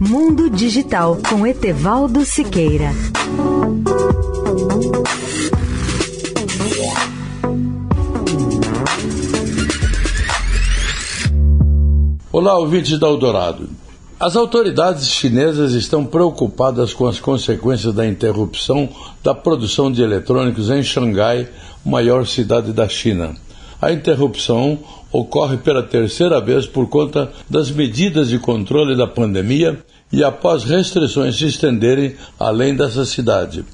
Mundo Digital com Etevaldo Siqueira. Olá, ouvintes da Eldorado. As autoridades chinesas estão preocupadas com as consequências da interrupção da produção de eletrônicos em Xangai, maior cidade da China. A interrupção ocorre pela terceira vez por conta das medidas de controle da pandemia e após restrições se estenderem além dessa cidade.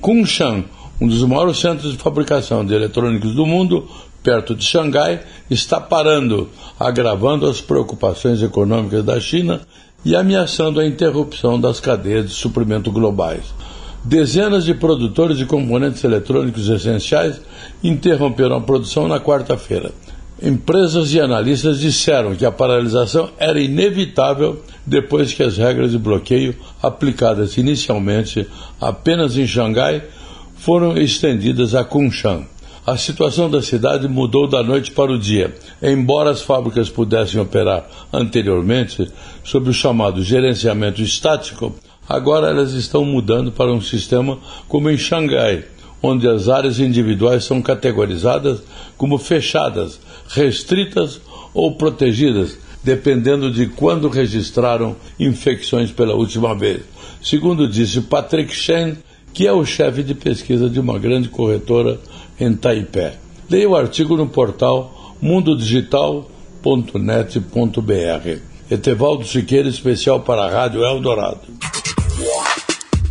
Kunshan, um dos maiores centros de fabricação de eletrônicos do mundo, perto de Xangai, está parando, agravando as preocupações econômicas da China e ameaçando a interrupção das cadeias de suprimento globais. Dezenas de produtores de componentes eletrônicos essenciais interromperam a produção na quarta-feira. Empresas e analistas disseram que a paralisação era inevitável depois que as regras de bloqueio aplicadas inicialmente apenas em Xangai foram estendidas a Kunshan. A situação da cidade mudou da noite para o dia. Embora as fábricas pudessem operar anteriormente sob o chamado gerenciamento estático, agora elas estão mudando para um sistema como em Xangai, onde as áreas individuais são categorizadas como fechadas, restritas ou protegidas, dependendo de quando registraram infecções pela última vez. Segundo disse Patrick Shen, que é o chefe de pesquisa de uma grande corretora em Taipei. Leia o artigo no portal mundodigital.net.br. Etevaldo Siqueira, especial para a Rádio Eldorado.